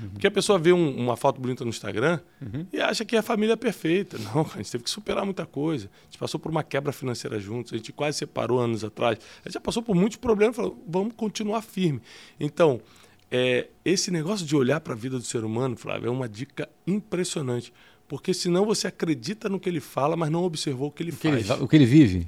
Uhum. Porque a pessoa vê um, uma foto bonita no Instagram uhum. e acha que a família é perfeita. Não, a gente teve que superar muita coisa. A gente passou por uma quebra financeira juntos, a gente quase separou anos atrás. A gente já passou por muitos problemas, falou, vamos continuar firme. Então, é, esse negócio de olhar para a vida do ser humano, Flávio, é uma dica impressionante. Porque senão você acredita no que ele fala, mas não observou o que ele o que faz. Ele, o que ele vive.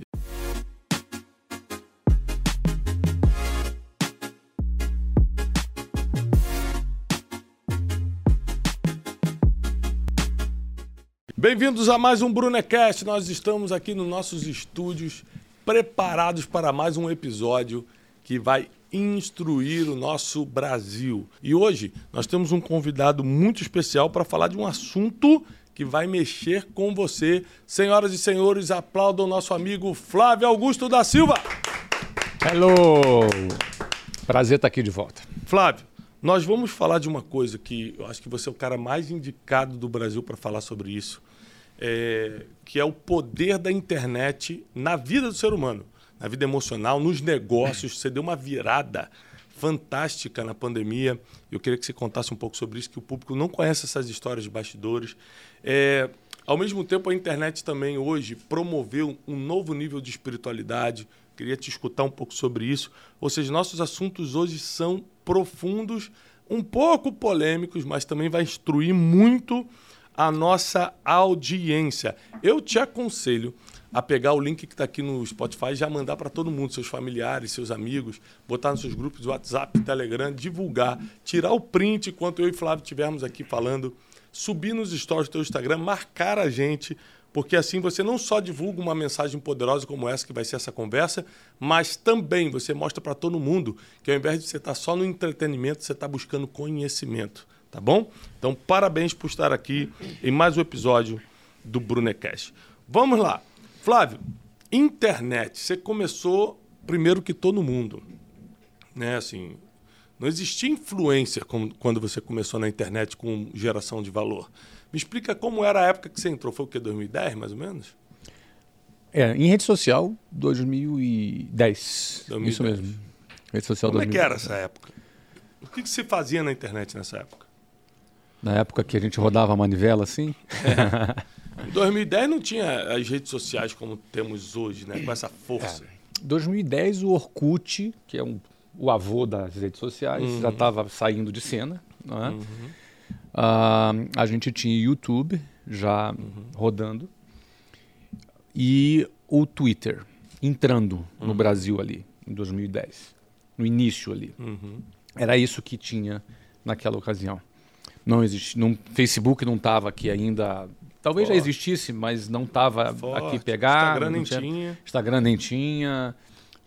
Bem-vindos a mais um Brunecast. Nós estamos aqui nos nossos estúdios preparados para mais um episódio que vai instruir o nosso Brasil. E hoje nós temos um convidado muito especial para falar de um assunto que vai mexer com você. Senhoras e senhores, aplaudam o nosso amigo Flávio Augusto da Silva. Hello! Prazer estar aqui de volta. Flávio, nós vamos falar de uma coisa que eu acho que você é o cara mais indicado do Brasil para falar sobre isso é, que é o poder da internet na vida do ser humano, na vida emocional, nos negócios. Você deu uma virada fantástica na pandemia. Eu queria que você contasse um pouco sobre isso, que o público não conhece essas histórias de bastidores. É, ao mesmo tempo, a internet também hoje promoveu um novo nível de espiritualidade. Queria te escutar um pouco sobre isso. Ou seja, nossos assuntos hoje são profundos, um pouco polêmicos, mas também vai instruir muito a nossa audiência. Eu te aconselho a pegar o link que está aqui no Spotify e já mandar para todo mundo, seus familiares, seus amigos, botar nos seus grupos de WhatsApp, Telegram, divulgar, tirar o print enquanto eu e Flávio estivermos aqui falando, subir nos stories do teu Instagram, marcar a gente, porque assim você não só divulga uma mensagem poderosa como essa que vai ser essa conversa, mas também você mostra para todo mundo que ao invés de você estar tá só no entretenimento, você está buscando conhecimento tá bom? Então, parabéns por estar aqui em mais um episódio do Brunecast. Vamos lá. Flávio, internet, você começou primeiro que todo mundo, né? Assim, não existia influência quando você começou na internet com geração de valor. Me explica como era a época que você entrou. Foi o quê? 2010, mais ou menos? É, em rede social, 2010. 2010. Isso mesmo. Rede social Como 2010. é que era essa época? O que, que se fazia na internet nessa época? Na época que a gente rodava a manivela assim? É. Em 2010 não tinha as redes sociais como temos hoje, né? com essa força. É. 2010 o Orkut, que é um, o avô das redes sociais, uhum. já estava saindo de cena. Né? Uhum. Uh, a gente tinha YouTube já uhum. rodando. E o Twitter entrando no uhum. Brasil ali, em 2010. No início ali. Uhum. Era isso que tinha naquela ocasião não existe, não, Facebook não estava aqui ainda. Talvez Forte. já existisse, mas não estava aqui pegar. Instagram nem tinha, tinha. Instagram nem tinha.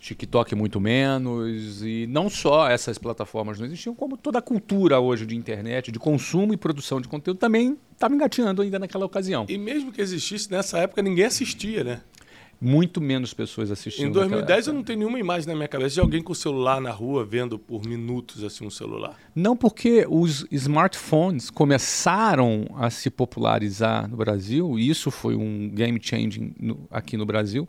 TikTok muito menos, e não só essas plataformas não existiam, como toda a cultura hoje de internet, de consumo e produção de conteúdo também estava engatinhando ainda naquela ocasião. E mesmo que existisse, nessa época ninguém assistia, né? muito menos pessoas assistindo. Em 2010 eu não tenho nenhuma imagem na minha cabeça de alguém com o celular na rua vendo por minutos assim um celular. Não, porque os smartphones começaram a se popularizar no Brasil, e isso foi um game changing no, aqui no Brasil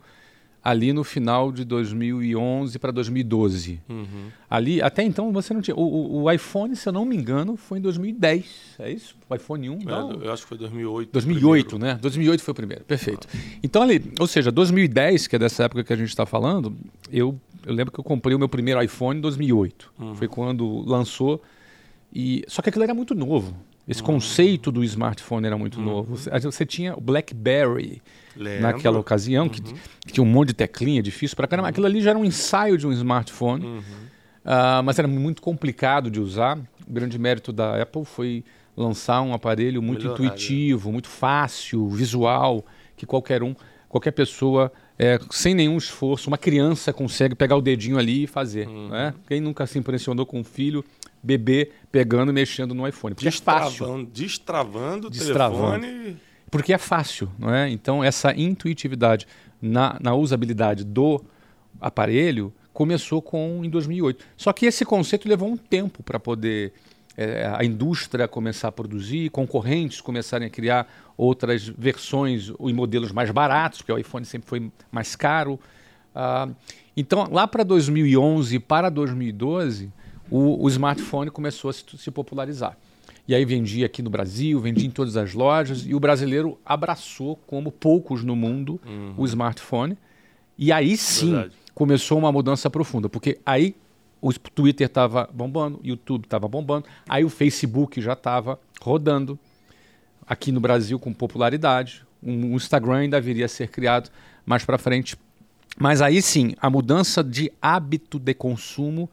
ali no final de 2011 para 2012. Uhum. Ali, até então você não tinha. O, o, o, iPhone, se eu não me engano, foi em 2010. É isso? O iPhone 1? É, eu acho que foi 2008. 2008, né? 2008 foi o primeiro. Perfeito. Ah. Então, ali, ou seja, 2010, que é dessa época que a gente está falando, eu, eu lembro que eu comprei o meu primeiro iPhone em 2008. Uhum. Foi quando lançou. E, só que aquilo era muito novo. Esse uhum. conceito do smartphone era muito uhum. novo. Você, você tinha o BlackBerry Lembro. naquela ocasião, que, uhum. que, tinha um monte de teclinha difícil para caramba. Aquilo ali já era um ensaio de um smartphone, uh, mas era muito complicado de usar. O grande mérito da Apple foi lançar um aparelho muito Melhorar, intuitivo, muito fácil, visual, que qualquer um, qualquer pessoa, é, sem nenhum esforço, uma criança consegue pegar o dedinho ali e fazer. Uhum. Né? Quem nunca se impressionou com um filho bebê pegando e mexendo no iPhone. Porque destravando, é fácil. Destravando o telefone. Porque é fácil, não é? Então, essa intuitividade na, na usabilidade do aparelho começou com em 2008. Só que esse conceito levou um tempo para poder é, a indústria começar a produzir, concorrentes começarem a criar outras versões e modelos mais baratos, porque o iPhone sempre foi mais caro. Ah, então, lá para 2011 para 2012, o, o smartphone começou a se, se, popularizar. E aí vendia aqui no Brasil, vendia em todas as lojas, e o brasileiro abraçou, como poucos no mundo, uhum. o smartphone. E aí sim Verdade. começou uma mudança profunda, porque aí o Twitter estava bombando, o YouTube estava bombando, aí o Facebook já estava rodando aqui no Brasil com popularidade. Um Instagram ainda viria a ser criado mais para frente. Mas aí sim, a mudança de hábito de consumo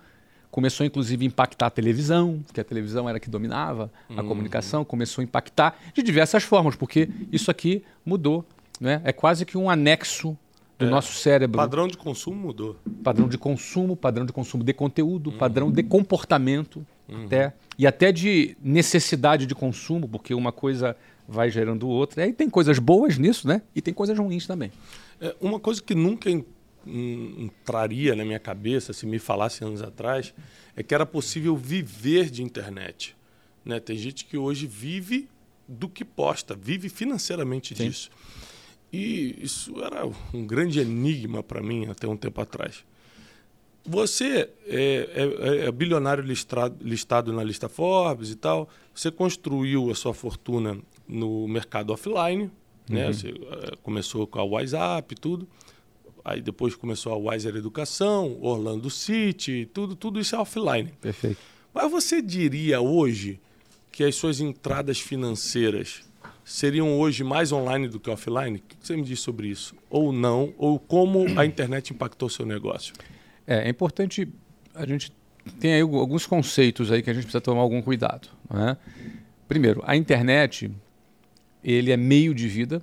começou inclusive a impactar a televisão, que a televisão era que dominava a uhum. comunicação, começou a impactar de diversas formas, porque isso aqui mudou. Né? É quase que um anexo do é. nosso cérebro. Padrão de consumo mudou. Padrão de consumo, padrão de consumo de conteúdo, uhum. padrão de comportamento, uhum. até, e até de necessidade de consumo, porque uma coisa vai gerando outra. E aí tem coisas boas nisso, né? E tem coisas ruins também. É, uma coisa que nunca entraria na minha cabeça, se me falasse anos atrás, é que era possível viver de internet. Né? Tem gente que hoje vive do que posta, vive financeiramente Sim. disso. E isso era um grande enigma para mim até um tempo atrás. Você é, é, é, bilionário listado, listado na lista Forbes e tal. Você construiu a sua fortuna no mercado offline, né? Uhum. Você é, começou com a WhatsApp e tudo. Aí depois começou a Wiser Educação, Orlando City, tudo, tudo isso é offline. Perfeito. Mas você diria hoje que as suas entradas financeiras seriam hoje mais online do que offline? O que você me diz sobre isso? Ou não? Ou como a internet impactou seu negócio? É, é importante a gente tem aí alguns conceitos aí que a gente precisa tomar algum cuidado. Né? Primeiro, a internet ele é meio de vida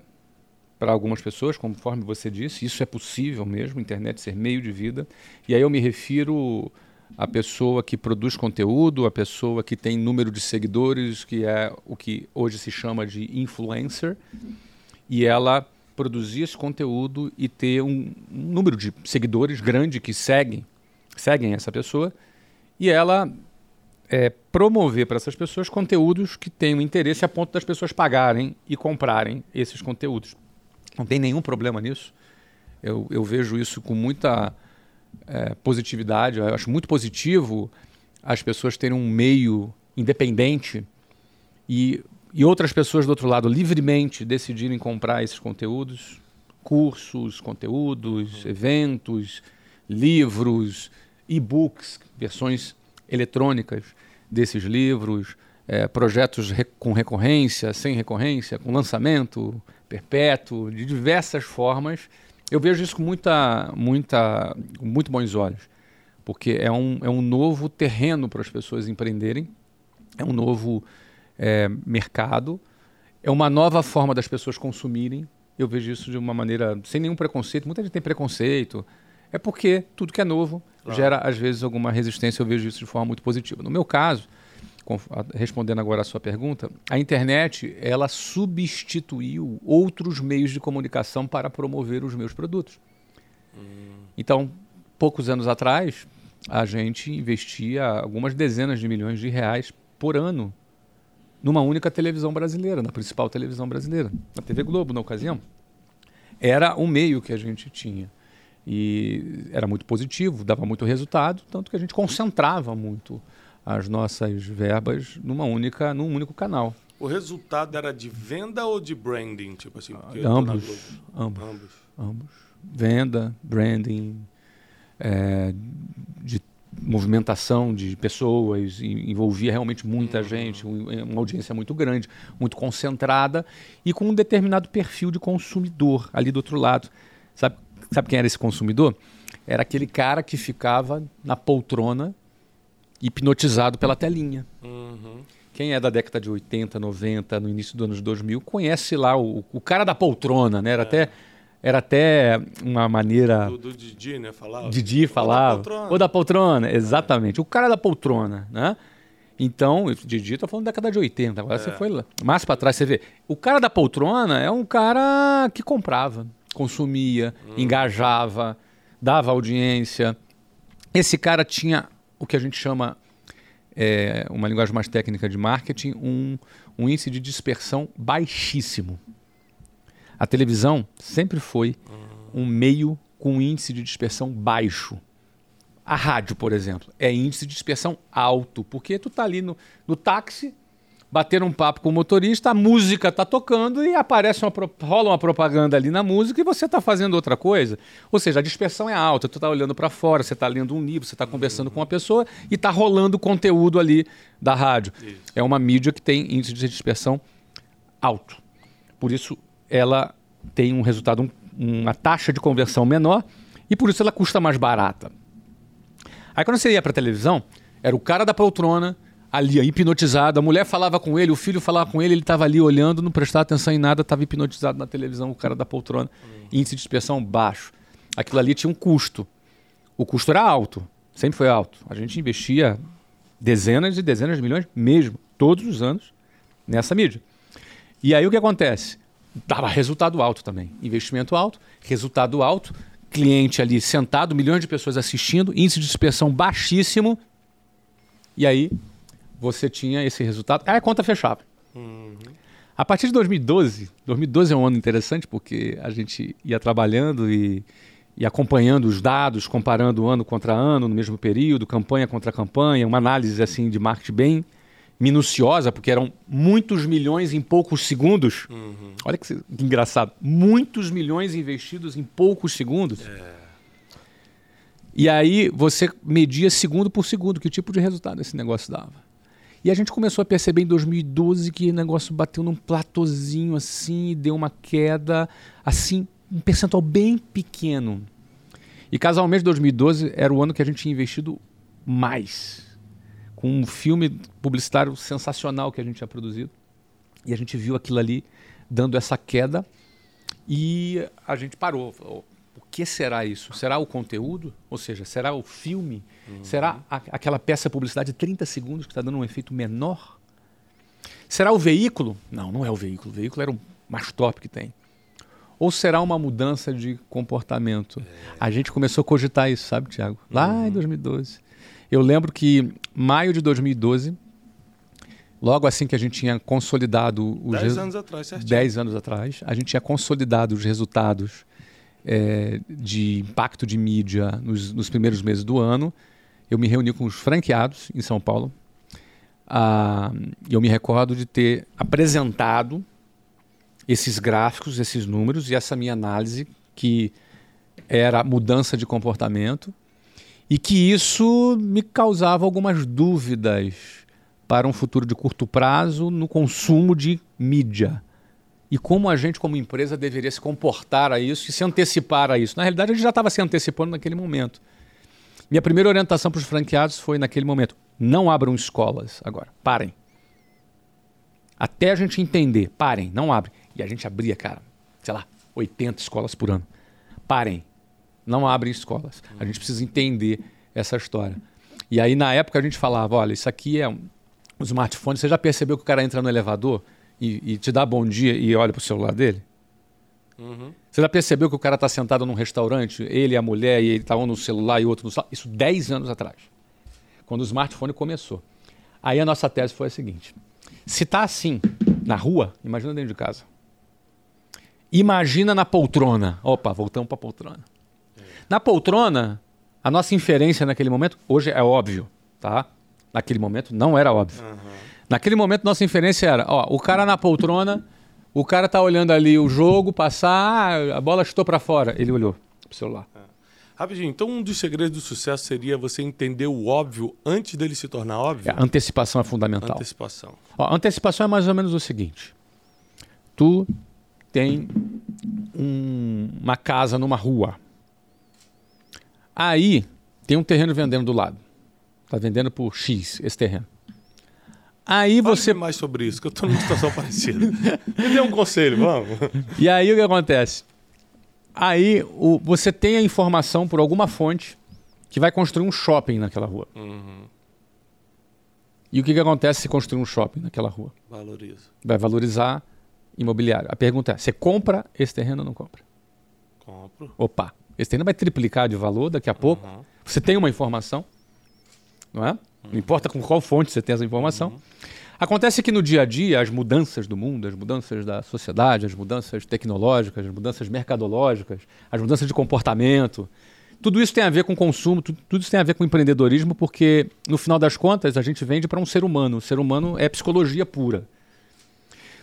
para algumas pessoas, conforme você disse, isso é possível mesmo, internet ser meio de vida. E aí eu me refiro à pessoa que produz conteúdo, à pessoa que tem número de seguidores, que é o que hoje se chama de influencer, e ela produzir esse conteúdo e ter um, um número de seguidores grande que seguem, seguem essa pessoa, e ela é, promover para essas pessoas conteúdos que tenham interesse a ponto das pessoas pagarem e comprarem esses conteúdos. Não tem nenhum problema nisso. Eu, eu vejo isso com muita é, positividade. Eu acho muito positivo as pessoas terem um meio independente e, e outras pessoas do outro lado livremente decidirem comprar esses conteúdos, cursos, conteúdos, eventos, livros, e-books, versões eletrônicas desses livros, é, projetos com recorrência, sem recorrência, com lançamento perpétuo, de diversas formas. Eu vejo isso com muita, muita, com muito bons olhos, porque é um, é um novo terreno para as pessoas empreenderem, é um novo é, mercado, é uma nova forma das pessoas consumirem. Eu vejo isso de uma maneira sem nenhum preconceito. Muita gente tem preconceito. É porque tudo que é novo claro. gera, às vezes, alguma resistência. Eu vejo isso de forma muito positiva. No meu caso, respondendo agora a sua pergunta, a internet ela substituiu outros meios de comunicação para promover os meus produtos. Hum. Então, poucos anos atrás, a gente investia algumas dezenas de milhões de reais por ano numa única televisão brasileira, na principal televisão brasileira, na TV Globo, na ocasião. Era o meio que a gente tinha. E era muito positivo, dava muito resultado, tanto que a gente concentrava muito as nossas verbas numa única, num único canal. O resultado era de venda ou de branding, tipo assim? Ambos, ambos, ambos, ambos. Venda, branding, é, de movimentação de pessoas, envolvia realmente muita uhum. gente, uma audiência muito grande, muito concentrada e com um determinado perfil de consumidor ali do outro lado. Sabe, sabe quem era esse consumidor? Era aquele cara que ficava na poltrona hipnotizado pela telinha. Uhum. Quem é da década de 80, 90, no início dos anos 2000, conhece lá o, o cara da poltrona, né? Era é. até era até uma maneira. Do, do Didi, né? Falava. Didi falava. Ou da poltrona. Ou da poltrona, exatamente. É. O cara da poltrona, né? Então, o Didi tá falando da década de 80, agora é. você foi lá. Mais para trás, você vê. O cara da poltrona é um cara que comprava, consumia, hum. engajava, dava audiência. Esse cara tinha o que a gente chama, é, uma linguagem mais técnica de marketing, um, um índice de dispersão baixíssimo. A televisão sempre foi um meio com índice de dispersão baixo. A rádio, por exemplo, é índice de dispersão alto, porque tu tá ali no, no táxi, bater um papo com o motorista, a música tá tocando e aparece uma rola uma propaganda ali na música e você está fazendo outra coisa. Ou seja, a dispersão é alta, tu está olhando para fora, você está lendo um livro, você está conversando com uma pessoa e está rolando conteúdo ali da rádio. Isso. É uma mídia que tem índice de dispersão alto. Por isso ela tem um resultado, um, uma taxa de conversão menor e por isso ela custa mais barata. Aí quando você ia para televisão, era o cara da poltrona ali, hipnotizado. A mulher falava com ele, o filho falava com ele, ele estava ali olhando, não prestava atenção em nada, estava hipnotizado na televisão, o cara da poltrona. Índice de dispersão baixo. Aquilo ali tinha um custo. O custo era alto, sempre foi alto. A gente investia dezenas e dezenas de milhões mesmo, todos os anos, nessa mídia. E aí o que acontece? Dava resultado alto também. Investimento alto, resultado alto, cliente ali sentado, milhões de pessoas assistindo, índice de dispersão baixíssimo. E aí você tinha esse resultado. Aí a conta fechava. Uhum. A partir de 2012, 2012 é um ano interessante porque a gente ia trabalhando e, e acompanhando os dados, comparando ano contra ano no mesmo período, campanha contra campanha, uma análise assim de marketing bem minuciosa, porque eram muitos milhões em poucos segundos. Uhum. Olha que, que, engraçado, muitos milhões investidos em poucos segundos. É. E aí você media segundo por segundo que tipo de resultado esse negócio dava. E a gente começou a perceber em 2012 que o negócio bateu num platôzinho assim, e deu uma queda, assim, um percentual bem pequeno. E casualmente 2012 era o ano que a gente tinha investido mais. Com um filme publicitário sensacional que a gente tinha produzido. E a gente viu aquilo ali dando essa queda e a gente parou que será isso? Será o conteúdo? Ou seja, será o filme? Uhum. Será a, aquela peça publicidade de 30 segundos que está dando um efeito menor? Será o veículo? Não, não é o veículo. O veículo era o mais top que tem. Ou será uma mudança de comportamento? É. A gente começou a cogitar isso, sabe, Tiago? Lá uhum. em 2012. Eu lembro que maio de 2012, logo assim que a gente tinha consolidado os dez anos atrás, certinho. Dez anos atrás, a gente tinha consolidado os resultados é, de impacto de mídia nos, nos, primeiros meses do ano. Eu me reuni com os franqueados em São Paulo. Ah, eu me recordo de ter apresentado esses gráficos, esses números e essa minha análise que era mudança de comportamento e que isso me causava algumas dúvidas para um futuro de curto prazo no consumo de mídia e como a gente, como empresa, deveria se comportar a isso e se antecipar a isso. Na realidade, a gente já estava se antecipando naquele momento. Minha primeira orientação para os franqueados foi naquele momento: não abram escolas agora, parem. Até a gente entender, parem, não abrem. E a gente abria, cara, sei lá, 80 escolas por ano. Parem, não abrem escolas. A gente precisa entender essa história. E aí, na época, a gente falava: olha, isso aqui é um, smartphone. Você já percebeu que o cara entra no elevador? E, e te dá bom dia e olha pro celular dele? Uhum. Você já percebeu que o cara está sentado num restaurante, ele e a mulher, e ele está um no celular e outro no celular? Isso 10 anos atrás, quando o smartphone começou. Aí a nossa tese foi a seguinte: se está assim na rua, imagina dentro de casa. Imagina na poltrona. Opa, voltamos para a poltrona. É. Na poltrona, a nossa inferência naquele momento, hoje é óbvio, tá? Naquele momento não era óbvio. Uhum. Naquele momento, nossa inferência era: ó, o cara na poltrona, o cara tá olhando ali o jogo passar, ah, a bola chutou para fora. Ele olhou pro celular. É. Rapidinho, então um dos segredos do sucesso seria você entender o óbvio antes dele se tornar óbvio? É, a antecipação é fundamental. Antecipação. Ó, a antecipação é mais ou menos o seguinte: tu tem um, uma casa numa rua. Aí tem um terreno vendendo do lado. Tá vendendo por X esse terreno. Aí você. mais sobre isso, que eu estou numa situação parecida. Me dê um conselho, vamos. E aí o que acontece? Aí o, você tem a informação por alguma fonte que vai construir um shopping naquela rua. Uhum. E o que, que acontece se construir um shopping naquela rua? Valoriza. Vai valorizar imobiliário. A pergunta é: você compra esse terreno ou não compra? Compro. Opa, esse terreno vai triplicar de valor daqui a pouco. Uhum. Você tem uma informação, não é? Não importa com qual fonte você tem essa informação. Uhum. Acontece que no dia a dia, as mudanças do mundo, as mudanças da sociedade, as mudanças tecnológicas, as mudanças mercadológicas, as mudanças de comportamento, tudo isso tem a ver com consumo, tudo, tudo isso tem a ver com empreendedorismo, porque no final das contas a gente vende para um ser humano. O ser humano é psicologia pura.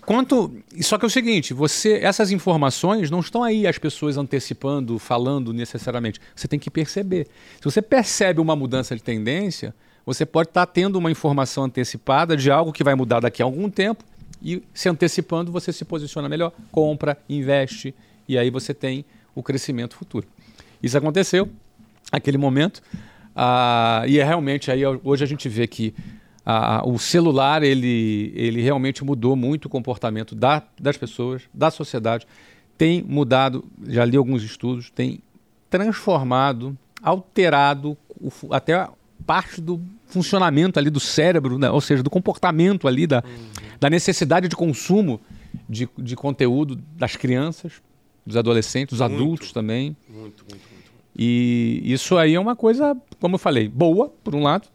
Quanto, só que é o seguinte, você, essas informações não estão aí as pessoas antecipando, falando necessariamente. Você tem que perceber. Se você percebe uma mudança de tendência, você pode estar tendo uma informação antecipada de algo que vai mudar daqui a algum tempo e se antecipando você se posiciona melhor, compra, investe e aí você tem o crescimento futuro. Isso aconteceu naquele momento ah, e é realmente aí hoje a gente vê que ah, o celular ele, ele realmente mudou muito o comportamento da, das pessoas, da sociedade, tem mudado, já li alguns estudos, tem transformado, alterado o, até parte do funcionamento ali do cérebro, né? ou seja, do comportamento ali, da, da necessidade de consumo de, de conteúdo das crianças, dos adolescentes, dos muito, adultos também. Muito, muito, muito. E isso aí é uma coisa, como eu falei, boa, por um lado,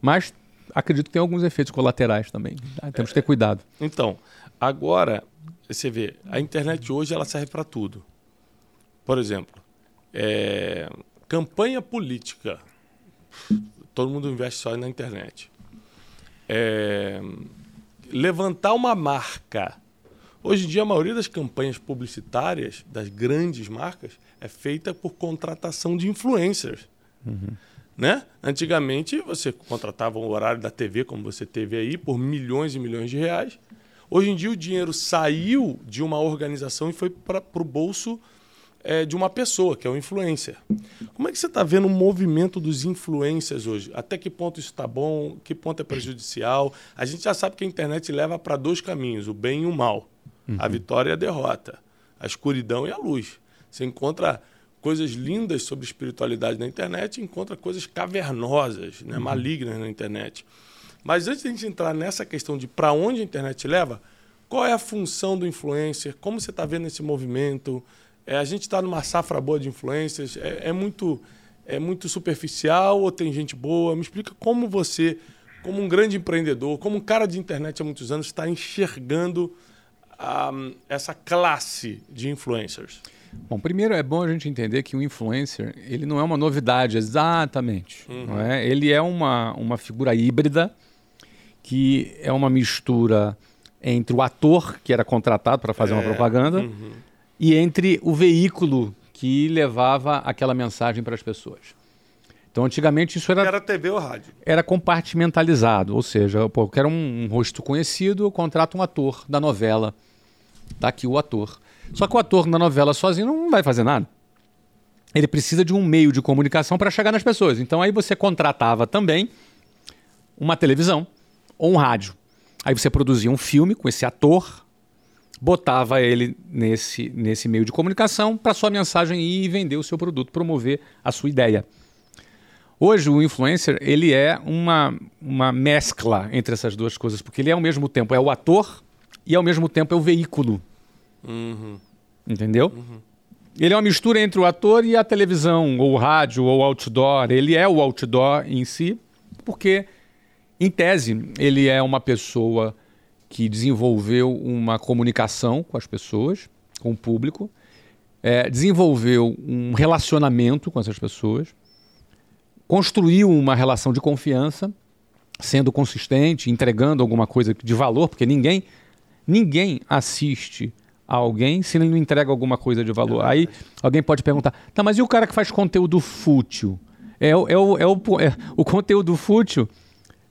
mas acredito que tem alguns efeitos colaterais também. Tá? Temos que ter cuidado. Então, agora, você vê, a internet hoje ela serve para tudo. Por exemplo, é, campanha política. Todo mundo investe só na internet. É, levantar uma marca. Hoje em dia, a maioria das campanhas publicitárias das grandes marcas é feita por contratação de influencers. Uhum. Né? Antigamente você contratava um horário da TV, como você teve aí, por milhões e milhões de reais. Hoje em dia o dinheiro saiu de uma organização e foi para o bolso é, de uma pessoa, que é o influencer. Como é que você está vendo o movimento dos influencers hoje? Até que ponto isso está bom? Que ponto é prejudicial? A gente já sabe que a internet leva para dois caminhos, o bem e o mal. Uhum. A vitória e a derrota. A escuridão e a luz. Você encontra coisas lindas sobre espiritualidade na internet e encontra coisas cavernosas, né, uhum. malignas na internet. Mas antes de a gente entrar nessa questão de para onde a internet leva, qual é a função do influencer? Como você está vendo esse movimento? É, a gente está numa safra boa de influencers? É, é, muito, é muito superficial ou tem gente boa? Me explica como você, como um grande empreendedor, como um cara de internet há muitos anos, está enxergando um, essa classe de influencers. Bom, primeiro é bom a gente entender que o influencer ele não é uma novidade exatamente. Uhum. Não é? Ele é uma, uma figura híbrida que é uma mistura entre o ator que era contratado para fazer é. uma propaganda uhum. E entre o veículo que levava aquela mensagem para as pessoas. Então, antigamente isso era. Era TV ou rádio? Era compartimentalizado, ou seja, pô, eu quero um, um rosto conhecido, eu contrato um ator da novela. Está aqui o ator. Só que o ator na novela sozinho não vai fazer nada. Ele precisa de um meio de comunicação para chegar nas pessoas. Então aí você contratava também uma televisão ou um rádio. Aí você produzia um filme com esse ator, botava ele nesse, nesse meio de comunicação para sua mensagem ir e vender o seu produto, promover a sua ideia. Hoje o influencer ele é uma, uma mescla entre essas duas coisas, porque ele é ao mesmo tempo é o ator e ao mesmo tempo é o veículo Uhum. Entendeu? Uhum. Ele é uma mistura entre o ator e a televisão, ou o rádio, ou o outdoor. Ele é o outdoor em si, porque, em tese, ele é uma pessoa que desenvolveu uma comunicação com as pessoas, com o público, é, desenvolveu um relacionamento com essas pessoas, construiu uma relação de confiança, sendo consistente, entregando alguma coisa de valor, porque ninguém, ninguém assiste a alguém se ele não entrega alguma coisa de valor. É Aí alguém pode perguntar, tá, mas e o cara que faz conteúdo fútil? É, é, o, é, o, é, o conteúdo fútil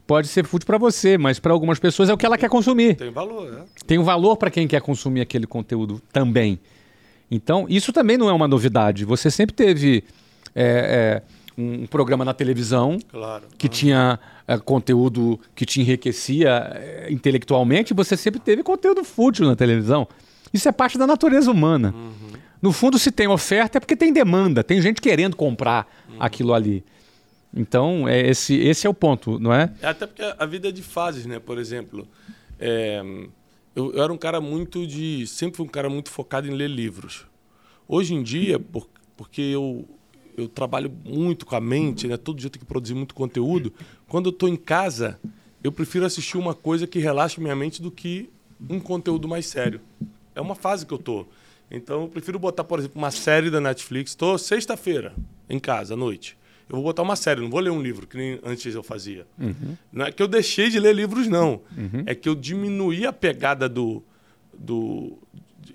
pode ser fútil para você, mas para algumas pessoas é o que ela quer consumir. Tem valor, né? Tem um valor para quem quer consumir aquele conteúdo também. Então, isso também não é uma novidade. Você sempre teve é, é, um programa na televisão claro. que uhum. tinha é, conteúdo que te enriquecia é, intelectualmente, você sempre teve conteúdo fútil na televisão. Isso é parte da natureza humana. Uhum. No fundo, se tem oferta é porque tem demanda, tem gente querendo comprar uhum. aquilo ali. Então, é esse, esse é o ponto, não é? Até porque a vida é de fases, né? Por exemplo, é, eu, eu, era um cara muito de. Sempre fui um cara muito focado em ler livros. Hoje em dia, por, porque eu, eu trabalho muito com a mente, né? todo dia eu tenho que produzir muito conteúdo. Quando eu estou em casa, eu prefiro assistir uma coisa que relaxe minha mente do que um conteúdo mais sério. É uma fase que eu tô. Então eu prefiro botar, por exemplo, uma série da Netflix. Tô sexta-feira. em casa à noite. Eu vou botar uma série, não vou ler um livro, que nem antes eu fazia. Uhum. Não é que eu deixei de ler livros, não. Uhum. É que eu diminuí a pegada do, do,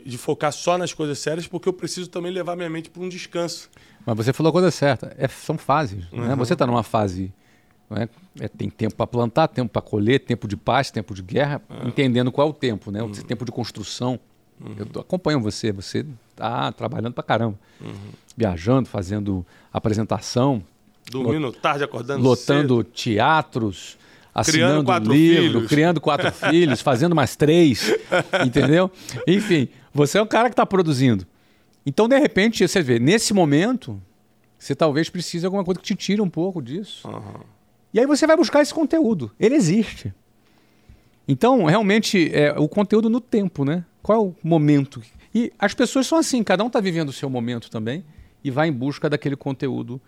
de focar só nas coisas sérias, porque eu preciso também levar minha mente para um descanso. Mas você falou a coisa certa. É, são fases. Uhum. Né? Você está numa fase. É? É, tem tempo para plantar, tempo para colher, tempo de paz, tempo de guerra, é. entendendo qual é o tempo, né? O uhum. tempo de construção. Uhum. Eu acompanho você, você está trabalhando para caramba. Uhum. Viajando, fazendo apresentação, Dormindo lot, tarde, acordando Lotando cedo. teatros, assinando livro, filhos. criando quatro filhos, fazendo mais três, entendeu? Enfim, você é o cara que está produzindo. Então, de repente, você vê, nesse momento, você talvez precise de alguma coisa que te tire um pouco disso. Uhum. E aí você vai buscar esse conteúdo. Ele existe. Então, realmente, é o conteúdo no tempo, né? Qual é o momento? E as pessoas são assim, cada um está vivendo o seu momento também e vai em busca daquele conteúdo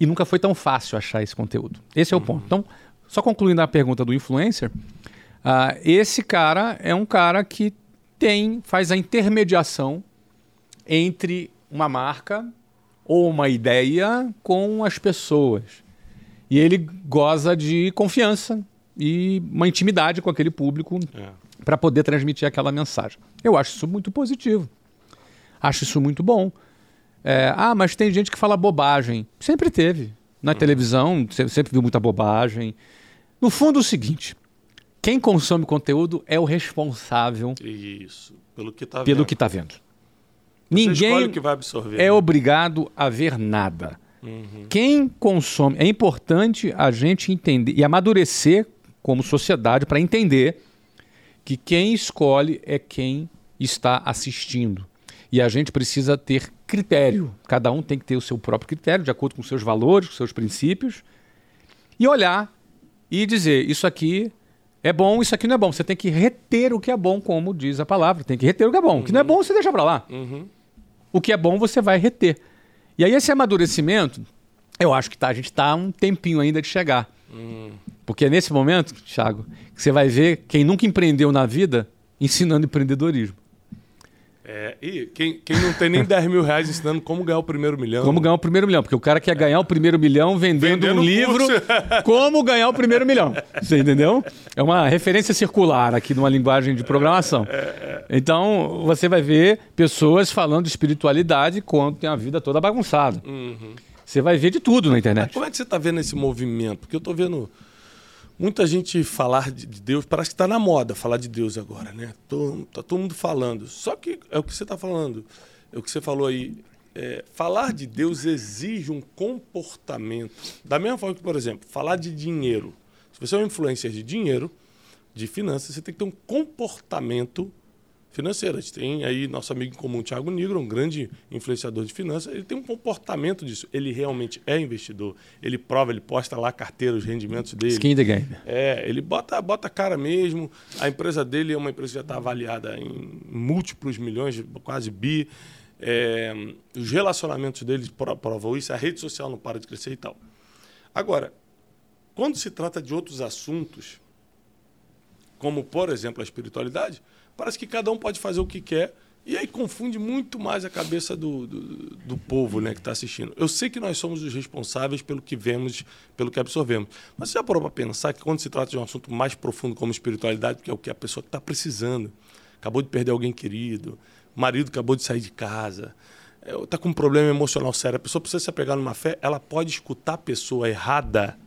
e nunca foi tão fácil achar esse conteúdo. Esse é o ponto. Então, só concluindo a pergunta do influencer, uh, esse cara é um cara que tem, faz a intermediação entre uma marca ou uma ideia com as pessoas. E ele goza de confiança e uma intimidade com aquele público é. para poder transmitir aquela mensagem. Eu acho isso muito positivo. Acho isso muito bom. É, ah, mas tem gente que fala bobagem. Sempre teve. Na uhum. televisão, sempre viu muita bobagem. No fundo, é o seguinte: quem consome conteúdo é o responsável. Isso, pelo que está vendo. Pelo que tá vendo. Ninguém absorver, é né? obrigado a ver nada. Uhum. Quem consome. É importante a gente entender e amadurecer como sociedade para entender que quem escolhe é quem está assistindo. E a gente precisa ter critério. Cada um tem que ter o seu próprio critério, de acordo com seus valores, com seus princípios, e olhar e dizer: isso aqui é bom, isso aqui não é bom. Você tem que reter o que é bom, como diz a palavra. Tem que reter o que é bom. Uhum. O que não é bom, você deixa para lá. Uhum. O que é bom, você vai reter. E aí, esse amadurecimento, eu acho que tá, a gente está um tempinho ainda de chegar. Uhum. Porque é nesse momento, Thiago, que você vai ver quem nunca empreendeu na vida ensinando empreendedorismo. É, e quem, quem não tem nem 10 mil reais ensinando como ganhar o primeiro milhão. Como ganhar o primeiro milhão, porque o cara quer ganhar o primeiro milhão vendendo, vendendo um livro Como ganhar o primeiro milhão. Você entendeu? É uma referência circular aqui numa linguagem de programação. É, é, então, você vai ver pessoas falando de espiritualidade quando tem a vida toda bagunçada. Uhum. Você vai ver de tudo na internet. Mas como é que você está vendo esse movimento? Porque eu estou vendo muita gente falar de Deus, parece que está na moda falar de Deus agora, né? Tô, tá todo mundo falando. Só que é o que você está falando, é o que você falou aí. É, falar de Deus exige um comportamento. Da mesma forma que, por exemplo, falar de dinheiro. Se você é um influencer de dinheiro, de finanças, você tem que ter um comportamento financeira. A gente tem aí nosso amigo em comum, Thiago Negro, um grande influenciador de finanças. Ele tem um comportamento disso. Ele realmente é investidor. Ele prova, ele posta lá a carteira, os rendimentos dele. Skin the game. É, ele bota, bota cara mesmo. A empresa dele é uma empresa que já está avaliada em múltiplos milhões, quase bi. É, os relacionamentos dele provam isso. A rede social não para de crescer e tal. Agora, quando se trata de outros assuntos, como, por exemplo, a espiritualidade, Parece que cada um pode fazer o que quer. E aí confunde muito mais a cabeça do, do, do povo né, que está assistindo. Eu sei que nós somos os responsáveis pelo que vemos, pelo que absorvemos. Mas você já parou para pensar que quando se trata de um assunto mais profundo como espiritualidade, que é o que a pessoa está precisando, acabou de perder alguém querido, marido acabou de sair de casa, está é, com um problema emocional sério, a pessoa precisa se apegar numa fé, ela pode escutar a pessoa errada.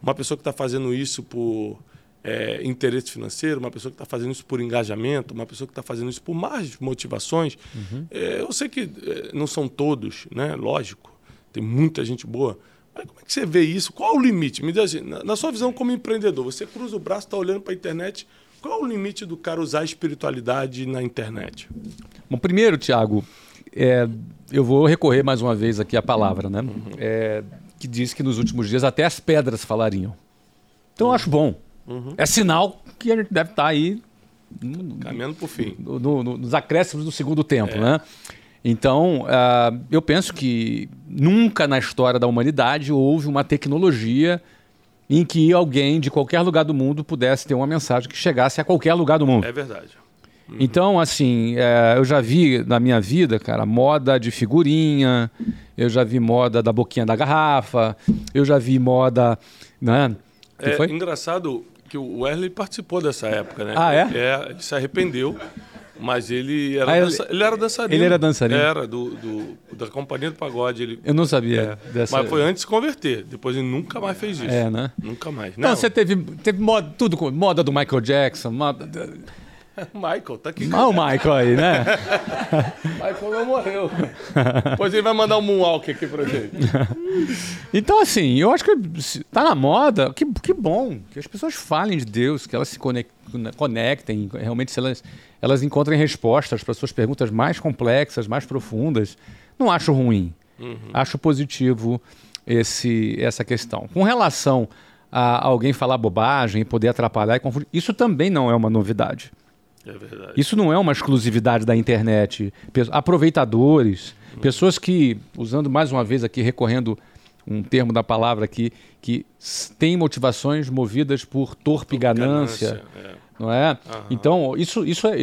Uma pessoa que está fazendo isso por é, interesse financeiro, uma pessoa que está fazendo isso por engajamento, uma pessoa que está fazendo isso por mais motivações. Uhum. É, eu sei que é, não são todos, né? Lógico, tem muita gente boa. Mas como é que você vê isso? Qual o limite? Me diz assim, na, na sua visão como empreendedor, você cruza o braço, está olhando para a internet. Qual é o limite do cara usar a espiritualidade na internet? Bom, primeiro, Tiago, é, eu vou recorrer mais uma vez aqui à palavra, né? Uhum. É, que diz que nos últimos dias até as pedras falariam. Então eu acho bom. Uhum. É sinal que a gente deve estar tá aí. Caminhando para o fim. No, no, nos acréscimos do segundo tempo, é. né? Então, uh, eu penso que nunca na história da humanidade houve uma tecnologia em que alguém de qualquer lugar do mundo pudesse ter uma mensagem que chegasse a qualquer lugar do mundo. É verdade. Então, assim, é, eu já vi na minha vida, cara, moda de figurinha, eu já vi moda da boquinha da garrafa, eu já vi moda, né? Que é foi? engraçado que o Wesley participou dessa época, né? Ah, é? É, ele se arrependeu. Mas ele era, ah, dança... ele era dançarino. Ele era dançarino? Era, do, do, da Companhia do Pagode. Ele... Eu não sabia é. dessa... Mas foi antes de se converter. Depois ele nunca mais fez isso. É, né? Nunca mais. Então, não, você teve, teve moda, tudo com moda do Michael Jackson, moda... Michael, tá aqui. Olha o Michael aí, né? Michael não morreu. Depois ele vai mandar um moonwalk aqui pra gente. então, assim, eu acho que tá na moda. Que, que bom que as pessoas falem de Deus, que elas se conectem, realmente se elas, elas encontrem respostas para suas perguntas mais complexas, mais profundas. Não acho ruim. Uhum. Acho positivo esse, essa questão. Com relação a alguém falar bobagem e poder atrapalhar e confundir, isso também não é uma novidade. É verdade. Isso não é uma exclusividade da internet. Aproveitadores, hum. pessoas que, usando mais uma vez aqui, recorrendo um termo da palavra aqui, que têm motivações movidas por torpe ganância. ganância é não é? Então, isso, isso é.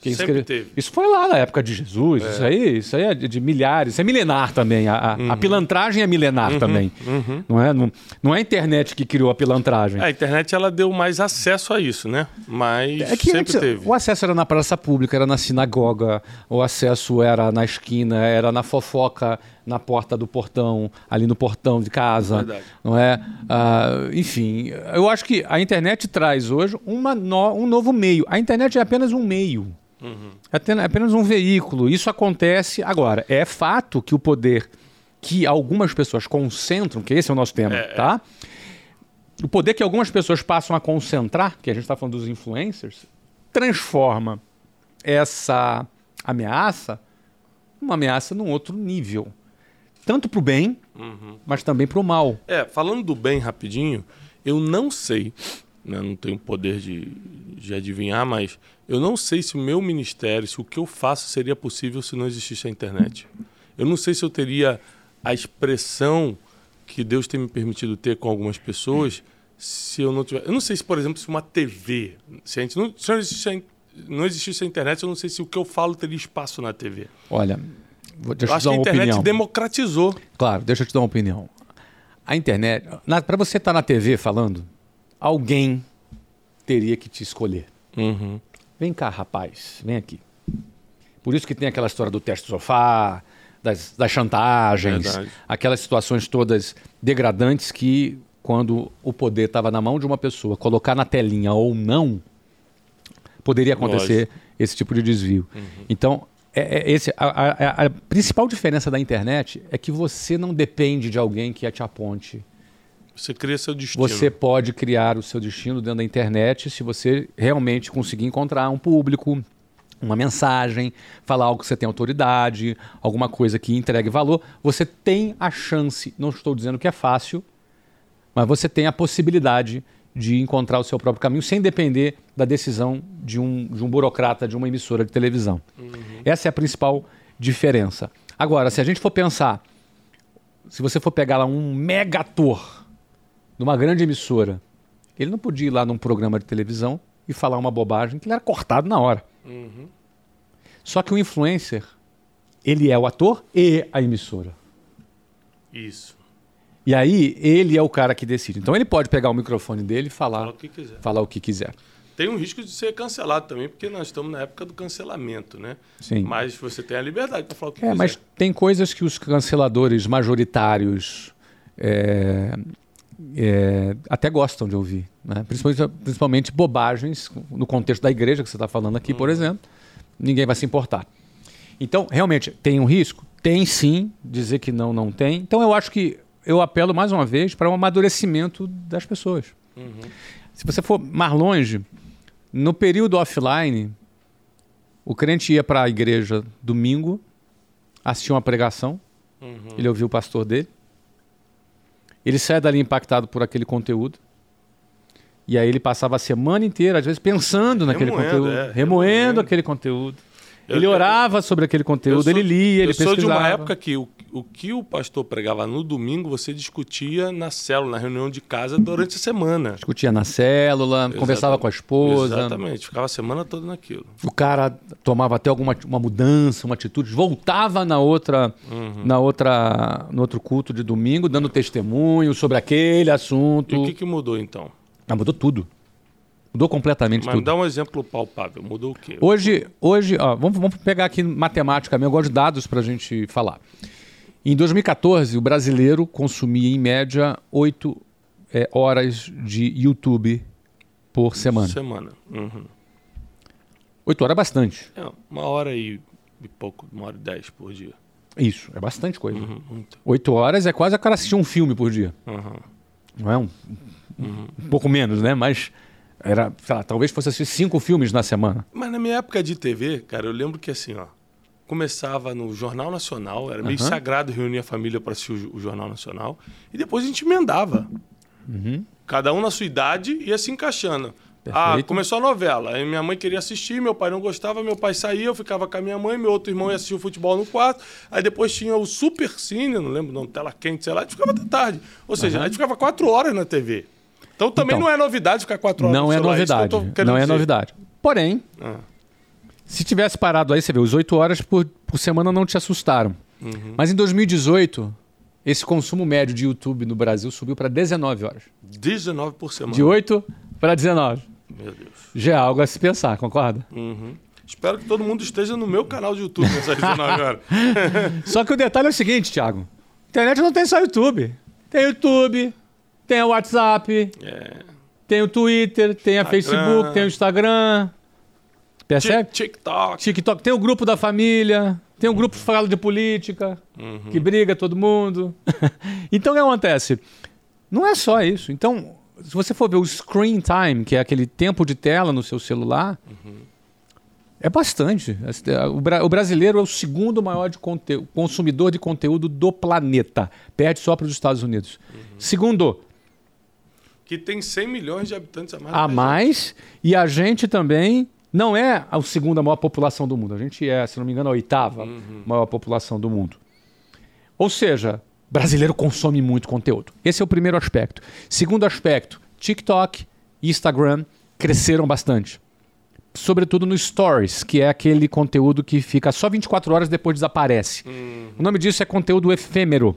Quem escreve, teve. Isso foi lá na época de Jesus. É. Isso, aí, isso aí é de, de, milhares. Isso é milenar também. A, uhum. a pilantragem é milenar uhum. também. Uhum. Não, é? Não, não é a internet que criou a pilantragem. A internet ela deu mais acesso a isso, né? Mas é que sempre antes, teve. O acesso era na praça pública, era na sinagoga, o acesso era na esquina, era na fofoca na porta do portão, ali no portão de casa, Verdade. não é? Ah, enfim, eu acho que a internet traz hoje uma no, um novo meio. A internet é apenas um meio, uhum. é apenas um veículo. Isso acontece agora. É fato que o poder que algumas pessoas concentram, que esse é o nosso tema, é, é. tá? O poder que algumas pessoas passam a concentrar, que a gente está falando dos influencers, transforma essa ameaça numa ameaça num outro nível tanto para o bem, uhum. mas também para o mal. É, falando do bem rapidinho, eu não sei, né, não tenho poder de, de adivinhar, mas eu não sei se o meu ministério, se o que eu faço seria possível se não existisse a internet. Eu não sei se eu teria a expressão que Deus tem me permitido ter com algumas pessoas se eu não tiver. Eu não sei se, por exemplo, se uma TV, se a gente não, se não existisse a, não existisse a internet, eu não sei se o que eu falo teria espaço na TV. Olha, Deixa eu acho que a internet opinião. democratizou. Claro, deixa eu te dar uma opinião. A internet, para você estar tá na TV falando, alguém teria que te escolher. Uhum. Vem cá, rapaz, vem aqui. Por isso que tem aquela história do teste sofá, das, das chantagens, Verdade. aquelas situações todas degradantes que, quando o poder estava na mão de uma pessoa, colocar na telinha ou não, poderia acontecer Lógico. esse tipo de desvio. Uhum. Então, é, é esse, a, a, a, principal diferença da internet é que você não depende de alguém que te aponte. Você cria seu destino. Você pode criar o seu destino dentro da internet se você realmente conseguir encontrar um público, uma mensagem, falar algo que você tem autoridade, alguma coisa que entregue valor. Você tem a chance, não estou dizendo que é fácil, mas você tem a possibilidade de encontrar o seu próprio caminho sem depender da decisão de um, de um burocrata de uma emissora de televisão. Uhum. Essa é a principal diferença. Agora, se a gente for pensar, se você for pegar lá um mega ator numa grande emissora, ele não podia ir lá num programa de televisão e falar uma bobagem que ele era cortado na hora. Uhum. Só que o influencer, ele é o ator e a emissora. Isso. E aí, ele é o cara que decide. Então, ele pode pegar o microfone dele e falar, Fala o que quiser. Falar o que quiser. Tem um risco de ser cancelado também, porque nós estamos na época do cancelamento, né? Sim. Mas você tem a liberdade para falar o que é, quiser. Mas tem coisas que os canceladores majoritários é, é, até gostam de ouvir. Né? Principalmente, principalmente bobagens no contexto da igreja que você está falando aqui, hum. por uhum. exemplo. Ninguém vai se importar. Então, realmente, tem um risco? Tem sim, dizer que não, não tem. Então, eu acho que eu apelo mais uma vez para o um amadurecimento das pessoas. Uhum. Se você for mais longe, no período offline, o crente ia para a igreja domingo, assistia uma pregação, uhum. ele ouvia o pastor dele, ele sai dali impactado por aquele conteúdo, e aí ele passava a semana inteira, às vezes, pensando naquele remoendo, conteúdo, é, remoendo, remoendo aquele conteúdo. Ele orava sobre aquele conteúdo, sou- ele lia, ele eu sou de pesquisava. uma época que o, o que o pastor pregava no domingo, você discutia na célula, na reunião de casa durante a semana. Discutia na célula, conversava com a esposa. Exatamente, ficava a semana toda naquilo. O cara tomava até alguma uma mudança, uma atitude, voltava na outra, Uhum. na outra, no outro culto de domingo, dando testemunho sobre aquele assunto. E o que, que mudou então? Ah, mudou tudo. Mudou completamente Mas tudo. dá um exemplo palpável. Mudou o quê? Hoje, hoje ó, vamos, vamos pegar aqui matemática mesmo, eu gosto de dados para a gente falar. Em 2014, o brasileiro consumia em média 8 horas de YouTube por semana. Semana. Uhum. 8 horas é bastante. É, uma hora e, e pouco, uma hora e dez por dia. Isso, é bastante coisa. Uhum, muito. 8 horas é quase a cara assistir um filme por dia. Uhum. Não é um, um pouco menos, né? Mas era, sei lá, talvez fosse assistir cinco filmes na semana. Mas na minha época de TV, cara, eu lembro que assim, ó, começava no Jornal Nacional, era meio Aham. sagrado reunir a família para assistir o, o Jornal Nacional, e depois a gente emendava. Cada um na sua idade ia se encaixando. Ah, Perfeito. começou a novela. Aí minha mãe queria assistir, meu pai não gostava, meu pai saía, eu ficava com a minha mãe, meu outro irmão ia assistir o futebol no quarto. Aí depois tinha o Super Cine, não lembro, não, tela quente, sei lá, a gente ficava até tarde. Ou seja, a gente ficava quatro horas na TV. Então também Então, não é novidade ficar quatro horas Não no é celular, que novidade. querendo Não é dizer. novidade. Porém, Ah. se tivesse parado aí, você vê, os 8 horas por, por semana não te assustaram. Uhum. Mas em 2018, esse consumo médio de YouTube no Brasil subiu para 19 horas. 19 por semana. De 8 para 19. Meu Deus. Já é algo a se pensar, concorda? Uhum. Espero que todo mundo esteja no meu canal de YouTube nessas 19 horas. Só que o detalhe é o seguinte, Thiago. Internet não tem só YouTube. Tem YouTube, tem o WhatsApp, É. tem o Twitter, tem a Instagram. Facebook, tem o Instagram. Percebe? Tik- TikTok. TikTok, tem o grupo da família, tem o grupo que fala de política, Uhum. que briga todo mundo. então o que acontece? Não é só isso. Então, se você for ver o screen time, que é aquele tempo de tela no seu celular, é bastante. O, bra- o brasileiro é o segundo maior de consumidor de conteúdo do planeta. Perde só para os Estados Unidos. Segundo, Que tem 100 milhões de habitantes a mais. a mais. E a gente também não é a segunda maior população do mundo. A gente é, se não me engano, a oitava maior população do mundo. Ou seja, brasileiro consome muito conteúdo. Esse é o primeiro aspecto. Segundo aspecto, TikTok e Instagram cresceram bastante. Sobretudo no Stories, que é aquele conteúdo que fica só 24 horas depois desaparece. O nome disso é conteúdo efêmero.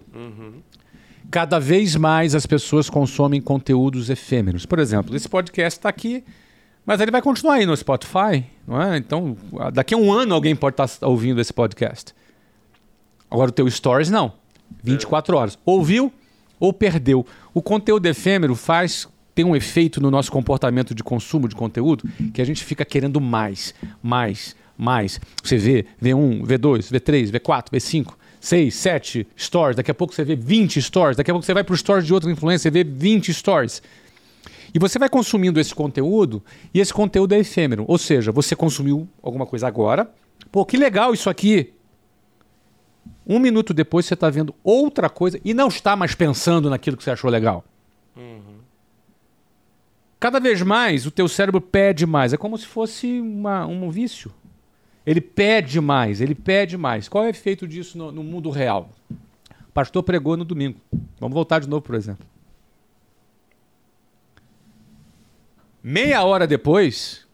Cada vez mais as pessoas consomem conteúdos efêmeros. Por exemplo, esse podcast está aqui, mas ele vai continuar aí no Spotify, não é? Então, daqui a um ano alguém pode estar ouvindo esse podcast. Agora o teu Stories não. 24 horas. Ouviu ou perdeu. O conteúdo efêmero faz tem um efeito no nosso comportamento de consumo de conteúdo que a gente fica querendo mais, mais, mais. Você vê V1, V2, V3, V4, V5, 6, 7 stories, daqui a pouco você vê 20 stories, daqui a pouco você vai para o stories de outra influência, você vê 20 stories. E você vai consumindo esse conteúdo e esse conteúdo é efêmero. Ou seja, você consumiu alguma coisa agora. Pô, que legal isso aqui. Um minuto depois você está vendo outra coisa e não está mais pensando naquilo que você achou legal. Cada vez mais o teu cérebro pede mais. É como se fosse uma, um vício. Ele pede mais, ele pede mais. Qual é o efeito disso no, no mundo real? O pastor pregou no domingo. Vamos voltar de novo, por exemplo. Meia hora depois,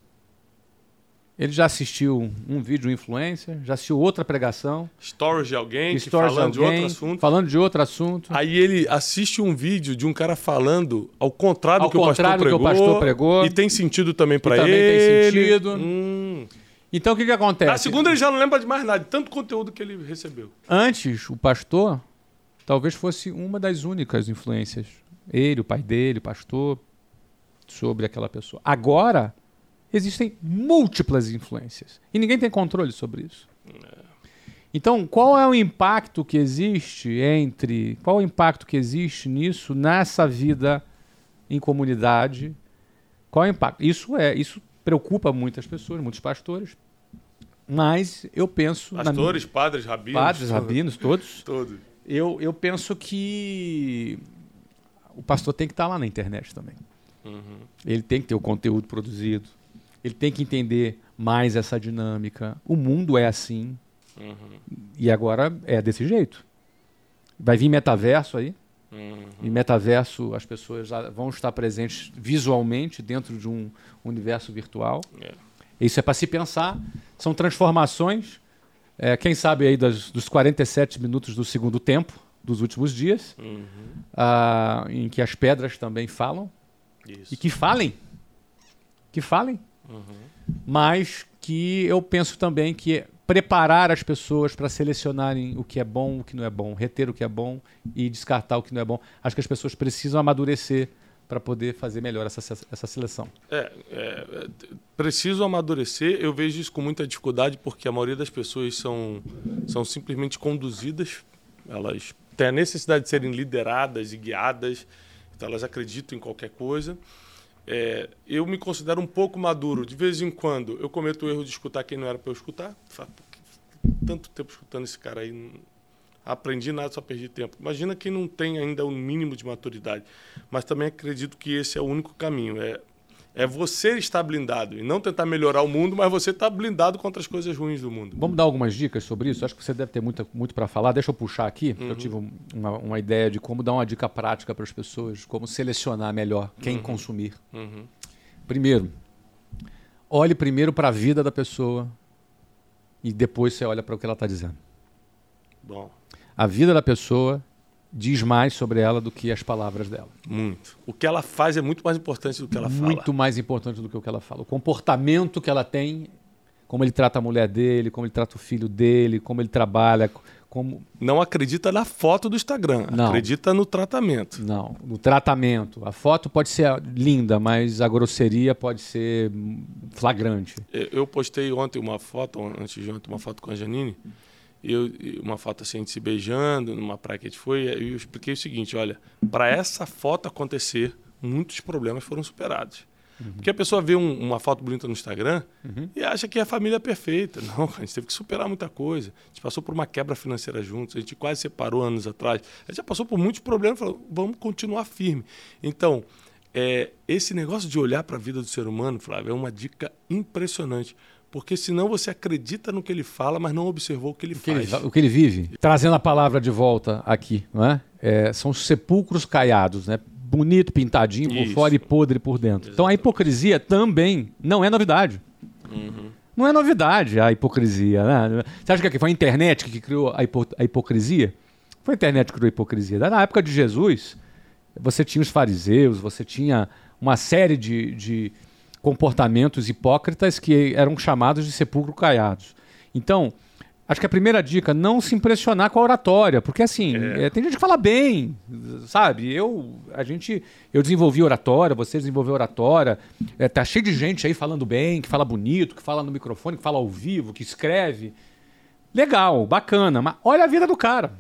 ele já assistiu um vídeo influencer, já assistiu outra pregação, Stories de alguém, stories falando de de alguém, outro assunto. falando de outro assunto. Aí ele assiste um vídeo de um cara falando ao contrário Ao do que, o, pastor contrário do que o pregou, pastor pregou. E tem sentido também para ele. também tem sentido. Hum. Então o que, que acontece? Na segunda ele já não lembra de mais nada, de tanto conteúdo que ele recebeu. Antes, o pastor talvez fosse uma das únicas influências. Ele, o pai dele, o pastor, sobre aquela pessoa. Agora, existem múltiplas influências. E ninguém tem controle sobre isso. Então, qual é o impacto que existe entre. Qual é o impacto que existe nisso, nessa vida em comunidade? Qual é o impacto? Isso é. Isso preocupa muitas pessoas, muitos pastores. Mas eu penso. minha- Pastores, padres, rabinos. padres, rabinos, todos. Todos. Eu, eu penso que o pastor tem que estar lá na internet também. Uhum. Ele tem que ter o conteúdo produzido. Ele tem que entender mais essa dinâmica. O mundo é assim. Uhum. E agora é desse jeito. Vai vir metaverso aí. Uhum. Em metaverso, as pessoas vão estar presentes visualmente dentro de um universo virtual. É. Isso é para se pensar. São transformações. É, quem sabe aí das, dos 47 minutos do segundo tempo dos últimos dias, Uhum. ah, em que as pedras também falam Isso. e que falem, que falem, Uhum. mas que eu penso também que preparar as pessoas para selecionarem o que é bom, o que não é bom, reter o que é bom e descartar o que não é bom. Acho que as pessoas precisam amadurecer para poder fazer melhor essa, essa seleção. É, é, preciso amadurecer. Eu vejo isso com muita dificuldade porque a maioria das pessoas são, são simplesmente conduzidas. Elas têm a necessidade de serem lideradas e guiadas. Então elas acreditam em qualquer coisa. É, eu me considero um pouco maduro. De vez em quando eu cometo o erro de escutar quem não era para eu escutar. Falo, "Pô, que- Tanto tempo escutando esse cara aí, não aprendi nada, só perdi tempo. Imagina quem não tem ainda o mínimo de maturidade. Mas também acredito que esse é o único caminho. É, é você estar blindado e não tentar melhorar o mundo, mas você estar blindado contra as coisas ruins do mundo. Vamos dar algumas dicas sobre isso? Acho que você deve ter muita, muito para falar. Deixa eu puxar aqui, porque Uhum. eu tive um- uma, uma ideia de como dar uma dica prática para as pessoas, como selecionar melhor quem consumir. Uhum. Primeiro, olhe primeiro para a vida da pessoa e depois você olha para o que ela está dizendo. Bom, A vida da pessoa diz mais sobre ela do que as palavras dela. muito. O que ela faz é muito mais importante do que ela fala. Muito mais importante do que o que ela fala. O comportamento que ela tem, como ele trata a mulher dele, como ele trata o filho dele, como ele trabalha, como Não acredita na foto do Instagram, Não. acredita no tratamento. Não, no tratamento. A foto pode ser linda, mas a grosseria pode ser flagrante. Eu- postei ontem uma foto, antes de ontem, uma foto com a Janine, eu, e uma foto assim, a gente se beijando numa praia que a gente foi, e eu expliquei o seguinte, olha, para essa foto acontecer, muitos problemas foram superados. Porque a pessoa vê um- uma foto bonita no Instagram e acha que a família é perfeita. Não, a gente teve que superar muita coisa. A gente passou por uma quebra financeira juntos, a gente quase separou anos atrás. A gente já passou por muitos problemas, falou, vamos continuar firme. Então, é, esse negócio de olhar para a vida do ser humano, Flávio, é uma dica impressionante. Porque senão você acredita no que ele fala, mas não observou o que ele O que, ele, faz. o que ele vive. Trazendo a palavra de volta aqui, não é? É, são sepulcros caiados, né? Bonito, pintadinho por Isso. fora e podre por dentro. Então a hipocrisia também não é novidade. Não é novidade a hipocrisia. Né? Você acha que foi a internet que criou a, hipo- a hipocrisia? Foi a internet que criou a hipocrisia. Na época de Jesus, você tinha os fariseus, você tinha uma série de, de comportamentos hipócritas que eram chamados de sepulcro caiados. Então, acho que a primeira dica, não se impressionar com a oratória, porque assim, É. eh, tem gente que fala bem, sabe? Eu, a gente, eu desenvolvi oratória, você desenvolveu oratória, eh, tá cheio de gente aí falando bem, que fala bonito, que fala no microfone, que fala ao vivo, que escreve. Legal, bacana, mas olha a vida do cara.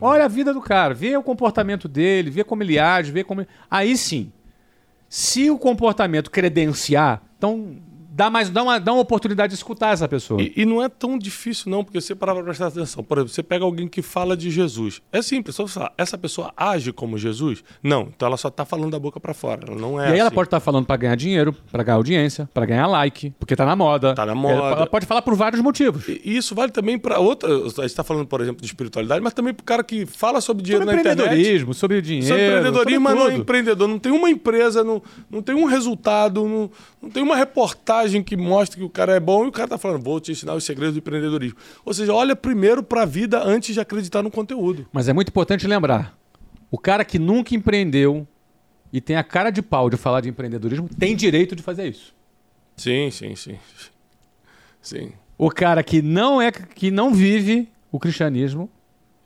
Olha a vida do cara, vê o comportamento dele, vê como ele age, vê como. Aí sim. Se o comportamento credenciar, então dá mais dá uma, dá uma oportunidade de escutar essa pessoa. E, e não é tão difícil, não, porque você parar para prestar atenção. Por exemplo, você pega alguém que fala de Jesus. É simples, só você falar, essa pessoa age como Jesus? Não, então ela só está falando da boca para fora. Ela não é e aí ela assim. pode estar falando para ganhar dinheiro, para ganhar audiência, para ganhar like, porque tá na moda. Tá na moda. Ela, ela pode falar por vários motivos. E e isso vale também para outra. A gente está falando, por exemplo, de espiritualidade, mas também para o cara que fala sobre dinheiro Sobre na internet. empreendedorismo, sobre dinheiro. Sobre empreendedorismo, mas não é sobre empreendedor. Não tem uma empresa, não, não tem um resultado, não, não tem uma reportagem que mostre que o cara é bom e o cara tá falando, vou te ensinar os segredos do empreendedorismo. Ou seja, olha primeiro para a vida antes de acreditar no conteúdo. Mas é muito importante lembrar: o cara que nunca empreendeu e tem a cara de pau de falar de empreendedorismo tem direito de fazer isso. Sim, sim, sim. Sim. O cara que não é que não vive o cristianismo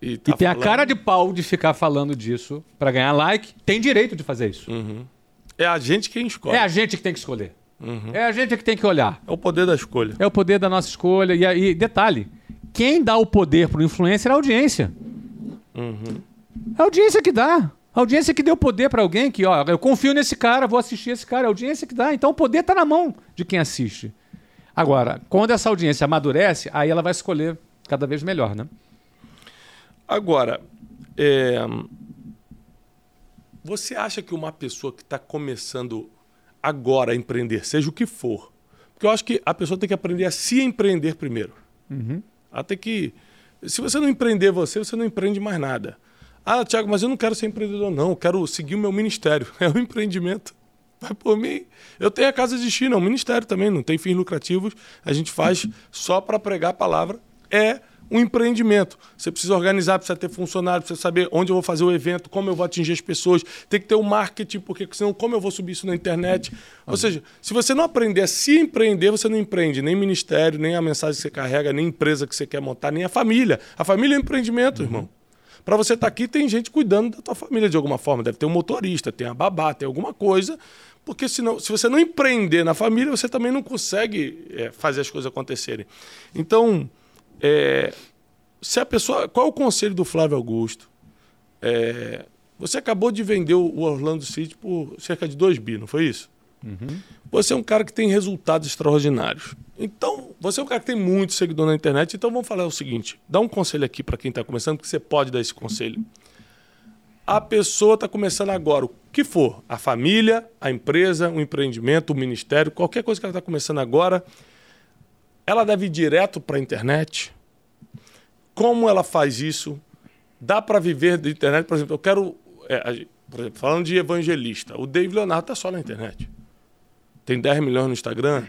E, tá e tem a falando- cara de pau de ficar falando disso para ganhar like, tem direito de fazer isso. Uhum. É a gente quem escolhe. É a gente que tem que escolher. Uhum. É a gente que tem que olhar. É o poder da escolha. É o poder da nossa escolha. E aí, detalhe: quem dá o poder pro influencer é a audiência. Uhum. É a audiência que dá. A audiência que deu poder para alguém que, ó, eu confio nesse cara, vou assistir esse cara. É a audiência que dá. Então o poder tá na mão de quem assiste. Agora, quando essa audiência amadurece, aí ela vai escolher cada vez melhor, né? Agora, é, você acha que uma pessoa que está começando agora a empreender, seja o que for, Porque eu acho que a pessoa tem que aprender a se empreender primeiro. Uhum. Tem que. Se você não empreender você, você não empreende mais nada. Ah, Tiago, mas eu não quero ser empreendedor, não. Eu quero seguir o meu ministério. É um empreendimento. Vai por mim. Eu tenho a Casa de China, é um ministério também, não tem fins lucrativos. A gente faz só para pregar a palavra. É um empreendimento. Você precisa organizar, precisa ter funcionário, precisa saber onde eu vou fazer o evento, como eu vou atingir as pessoas. Tem que ter o um marketing, porque senão como eu vou subir isso na internet? Ou seja, se você não aprender a se empreender, você não empreende nem ministério, nem a mensagem que você carrega, nem empresa que você quer montar, nem a família. A família é um empreendimento, uhum. irmão. Para você estar tá aqui, tem gente cuidando da tua família de alguma forma. Deve ter um motorista, tem a babá, tem alguma coisa. Porque senão, se você não empreender na família, você também não consegue é, fazer as coisas acontecerem. Então, é, se a pessoa. Qual é o conselho do Flávio Augusto? É, você acabou de vender o Orlando City por cerca de 2 bi, não foi isso? Uhum. Você é um cara que tem resultados extraordinários. Então, você é um cara que tem muito seguidor na internet. Então, vamos falar o seguinte: dá um conselho aqui para quem está começando, porque você pode dar esse conselho. A pessoa está começando agora, o que for, a família, a empresa, o empreendimento, o ministério, qualquer coisa que ela está começando agora, ela deve ir direto para a internet. Como ela faz isso? Dá para viver da internet? Por exemplo, eu quero. É, por exemplo, falando de evangelista, o David Leonardo está só na internet. Tem 10 milhões no Instagram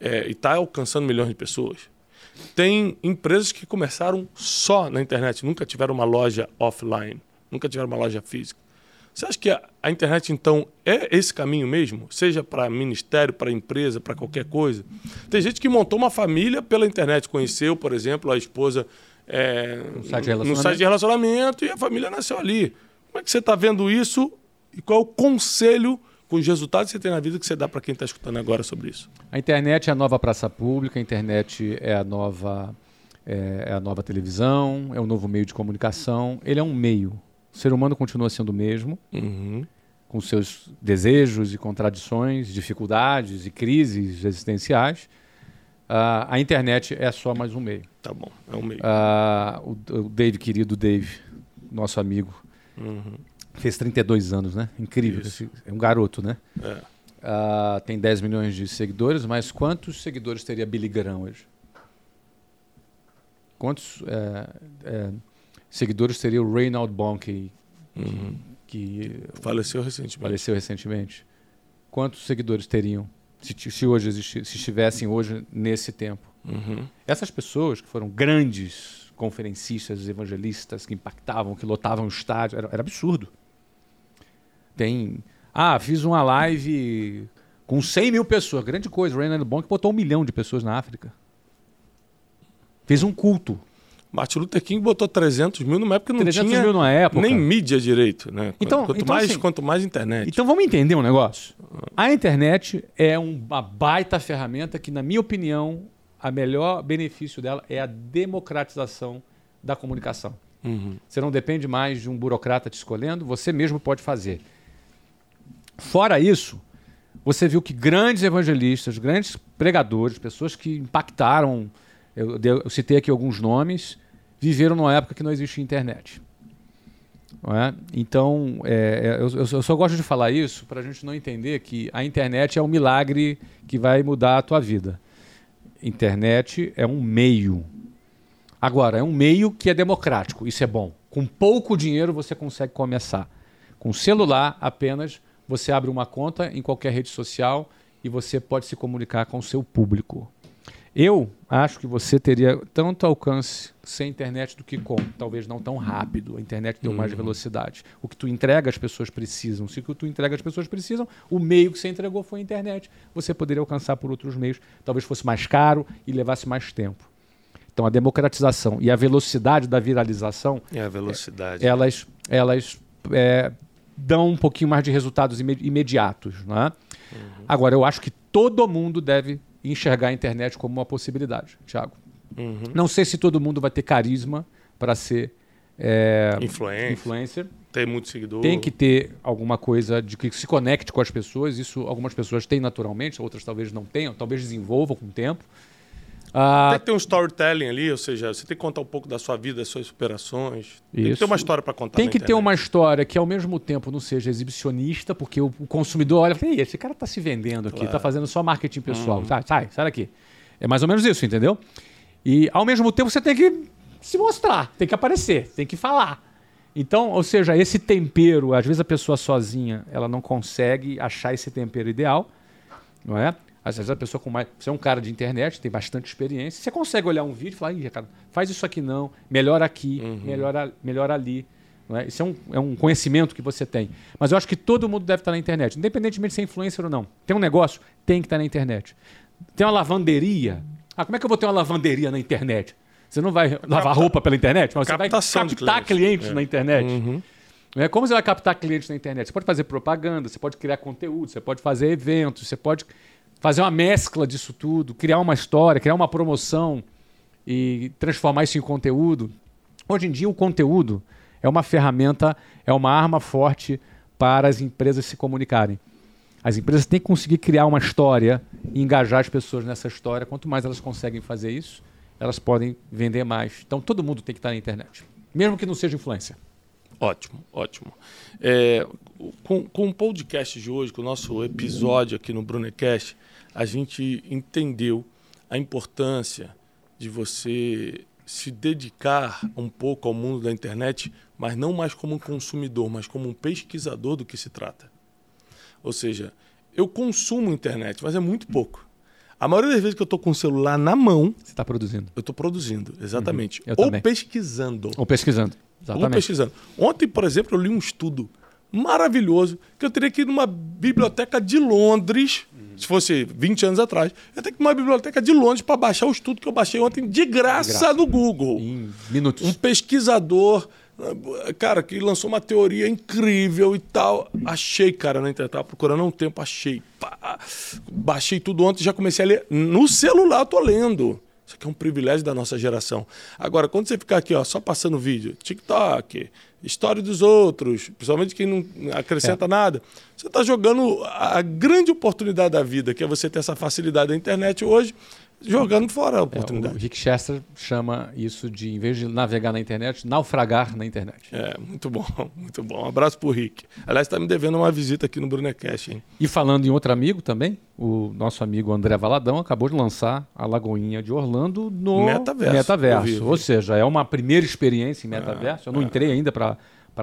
é, e está alcançando milhões de pessoas. Tem empresas que começaram só na internet, nunca tiveram uma loja offline, nunca tiveram uma loja física. Você acha que a, a internet, então, é esse caminho mesmo? Seja para ministério, para empresa, para qualquer coisa? Tem gente que montou uma família pela internet, conheceu, por exemplo, a esposa é, no, site no, site de relacionamento e a família nasceu ali. Como é que você está vendo isso e qual é o conselho com os resultados que você tem na vida que você dá para quem está escutando agora sobre isso? A internet é a nova praça pública, a internet é a nova, é, é a nova televisão, é o novo meio de comunicação. Ele é um meio o ser humano continua sendo o mesmo, uhum. com seus desejos e contradições, dificuldades e crises existenciais. Uh, a internet é só mais um meio. Tá bom, é um meio. Uh, o, o Dave, querido Dave, nosso amigo, uhum. fez 32 anos, né? Incrível. Isso. É um garoto, né? É. Uh, tem 10 milhões de seguidores, mas quantos seguidores teria Billy Graham hoje? Quantos é, é, seguidores seria o Reinald Bonnke, uhum. que faleceu recentemente. Faleceu recentemente. Quantos seguidores teriam se, se hoje existir, se estivessem hoje nesse tempo? Uhum. Essas pessoas que foram grandes conferencistas, evangelistas, que impactavam, que lotavam o estádio, era, era absurdo. Tem. Ah, fiz uma live com 100 mil pessoas, grande coisa. O Reinald Bonk botou um milhão de pessoas na África. Fez um culto Martin Luther King botou 300 mil numa época que não 300 tinha mil na época. nem mídia direito. Né? Então, quanto, então, mais, assim, quanto mais internet. Então vamos entender um negócio. A internet é uma baita ferramenta que, na minha opinião, a melhor benefício dela é a democratização da comunicação. Uhum. Você não depende mais de um burocrata te escolhendo, você mesmo pode fazer. Fora isso, você viu que grandes evangelistas, grandes pregadores, pessoas que impactaram eu, eu citei aqui alguns nomes, viveram numa época que não existia internet. Não é? Então, é, é eu, eu, só gosto de falar isso para a gente não entender que a internet é um milagre que vai mudar a tua vida. Internet é um meio. Agora, é um meio que é democrático, isso é bom. Com pouco dinheiro você consegue começar. Com celular apenas, você abre uma conta em qualquer rede social e você pode se comunicar com o seu público. Eu acho que você teria tanto alcance sem internet do que com. Talvez não tão rápido. A internet deu uhum. mais velocidade. O que tu entrega as pessoas precisam. Se o que tu entrega as pessoas precisam, o meio que você entregou foi a internet. Você poderia alcançar por outros meios. Talvez fosse mais caro e levasse mais tempo. Então a democratização e a velocidade da viralização. É a velocidade. Elas, elas é, dão um pouquinho mais de resultados imediatos. Não é? Uhum. Agora, eu acho que todo mundo deve enxergar a internet como uma possibilidade, Thiago. Uhum. Não sei se todo mundo vai ter carisma para ser é, influencer. influencer. Tem muito seguidor. Tem que ter alguma coisa de que se conecte com as pessoas. Isso algumas pessoas têm naturalmente, outras talvez não tenham, talvez desenvolvam com o tempo. Ah, tem que ter um storytelling ali, ou seja, você tem que contar um pouco da sua vida, das suas superações. Tem que ter uma história para contar. Tem que ter uma história que ao mesmo tempo não seja exibicionista, porque o, consumidor olha e fala, esse cara está se vendendo aqui, está claro. fazendo só marketing pessoal. Uhum. Sai, sai, sai daqui. É mais ou menos isso, entendeu? E ao mesmo tempo você tem que se mostrar, tem que aparecer, tem que falar. Então, ou seja, esse tempero, às vezes a pessoa sozinha, ela não consegue achar esse tempero ideal, não é? Às vezes a pessoa com mais. Você é um cara de internet, tem bastante experiência, você consegue olhar um vídeo e falar, Ih, cara, faz isso aqui não, melhor aqui, uhum. melhor, melhor ali. É? Isso é um, é um conhecimento que você tem. Mas eu acho que todo mundo deve estar na internet, independentemente de ser influencer ou não. Tem um negócio, tem que estar na internet. Tem uma lavanderia. Ah, como é que eu vou ter uma lavanderia na internet? Você não vai Capta... lavar roupa pela internet, mas você vai captar clientes, clientes é. na internet. Uhum. É, como você vai captar clientes na internet? Você pode fazer propaganda, você pode criar conteúdo, você pode fazer eventos, você pode fazer uma mescla disso tudo, criar uma história, criar uma promoção e transformar isso em conteúdo. Hoje em dia, o conteúdo é uma ferramenta, é uma arma forte para as empresas se comunicarem. As empresas têm que conseguir criar uma história e engajar as pessoas nessa história. Quanto mais elas conseguem fazer isso, elas podem vender mais. Então, todo mundo tem que estar na internet, mesmo que não seja influência. Ótimo, ótimo. É, com, com o podcast de hoje, com o nosso episódio aqui no Brunecast, a gente entendeu a importância de você se dedicar um pouco ao mundo da internet, mas não mais como um consumidor, mas como um pesquisador do que se trata. Ou seja, eu consumo internet, mas é muito pouco. A maioria das vezes que eu estou com o celular na mão. Você está produzindo. Eu estou produzindo, exatamente. Uhum, Ou também. pesquisando. Ou pesquisando. Exatamente. Ou pesquisando. Ontem, por exemplo, eu li um estudo maravilhoso que eu teria que ir numa biblioteca de Londres se fosse 20 anos atrás, eu tenho que ir uma biblioteca de Londres para baixar o estudo que eu baixei ontem de graça, de graça. no Google. Em minutos. Um pesquisador, cara, que lançou uma teoria incrível e tal. Achei, cara, na internet. Tava procurando há um tempo, achei. Pá. Baixei tudo ontem já comecei a ler. No celular eu tô lendo. Isso aqui é um privilégio da nossa geração. Agora, quando você ficar aqui, ó, só passando vídeo, TikTok, história dos outros, principalmente quem não acrescenta é. nada, você está jogando a grande oportunidade da vida, que é você ter essa facilidade da internet hoje, jogando fora a oportunidade. É, o Rick Chester chama isso de, em vez de navegar na internet, naufragar na internet. É, muito bom, muito bom. Um abraço pro Rick. Aliás, está me devendo uma visita aqui no Brunecast, hein? E falando em outro amigo também, o nosso amigo André Valadão acabou de lançar a Lagoinha de Orlando no Metaverso. metaverso. Vi, vi. Ou seja, é uma primeira experiência em metaverso. É, Eu não é. entrei ainda para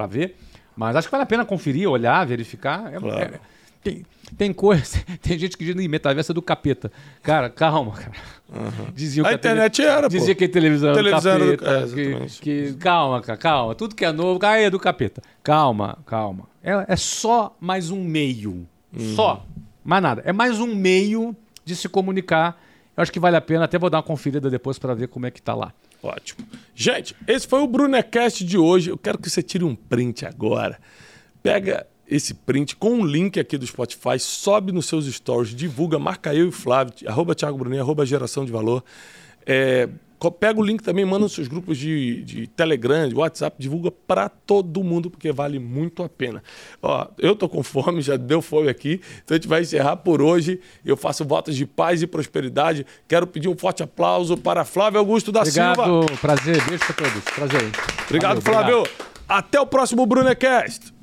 ver, mas acho que vale a pena conferir, olhar, verificar. É, claro. é, tem, tem coisa, tem gente que diz em metaverso é do capeta. Cara, calma, cara. Uhum. Diziam a internet tele... era, Dizia pô. que a televisão, televisão era do capeta. Do... É, que, que... Calma, cara, calma. Tudo que é novo, ah, é do capeta. Calma, calma. É, é só mais um meio. Uhum. Só. Mais nada. É mais um meio de se comunicar. Eu acho que vale a pena. Até vou dar uma conferida depois para ver como é que tá lá. Ótimo. Gente, esse foi o Brunecast de hoje. Eu quero que você tire um print agora. Pega esse print com o link aqui do Spotify, sobe nos seus stories, divulga, marca eu e Flávio, arroba Thiago Brunet, arroba Geração de Valor. É, pega o link também, manda nos seus grupos de, de Telegram, de WhatsApp, divulga para todo mundo, porque vale muito a pena. Ó, eu tô com fome, já deu fome aqui, então a gente vai encerrar por hoje. Eu faço votos de paz e prosperidade. Quero pedir um forte aplauso para Flávio Augusto da obrigado, Silva. Obrigado, prazer, beijo para todos. Prazer. Obrigado, Valeu, Flávio. Obrigado. Até o próximo Brunecast.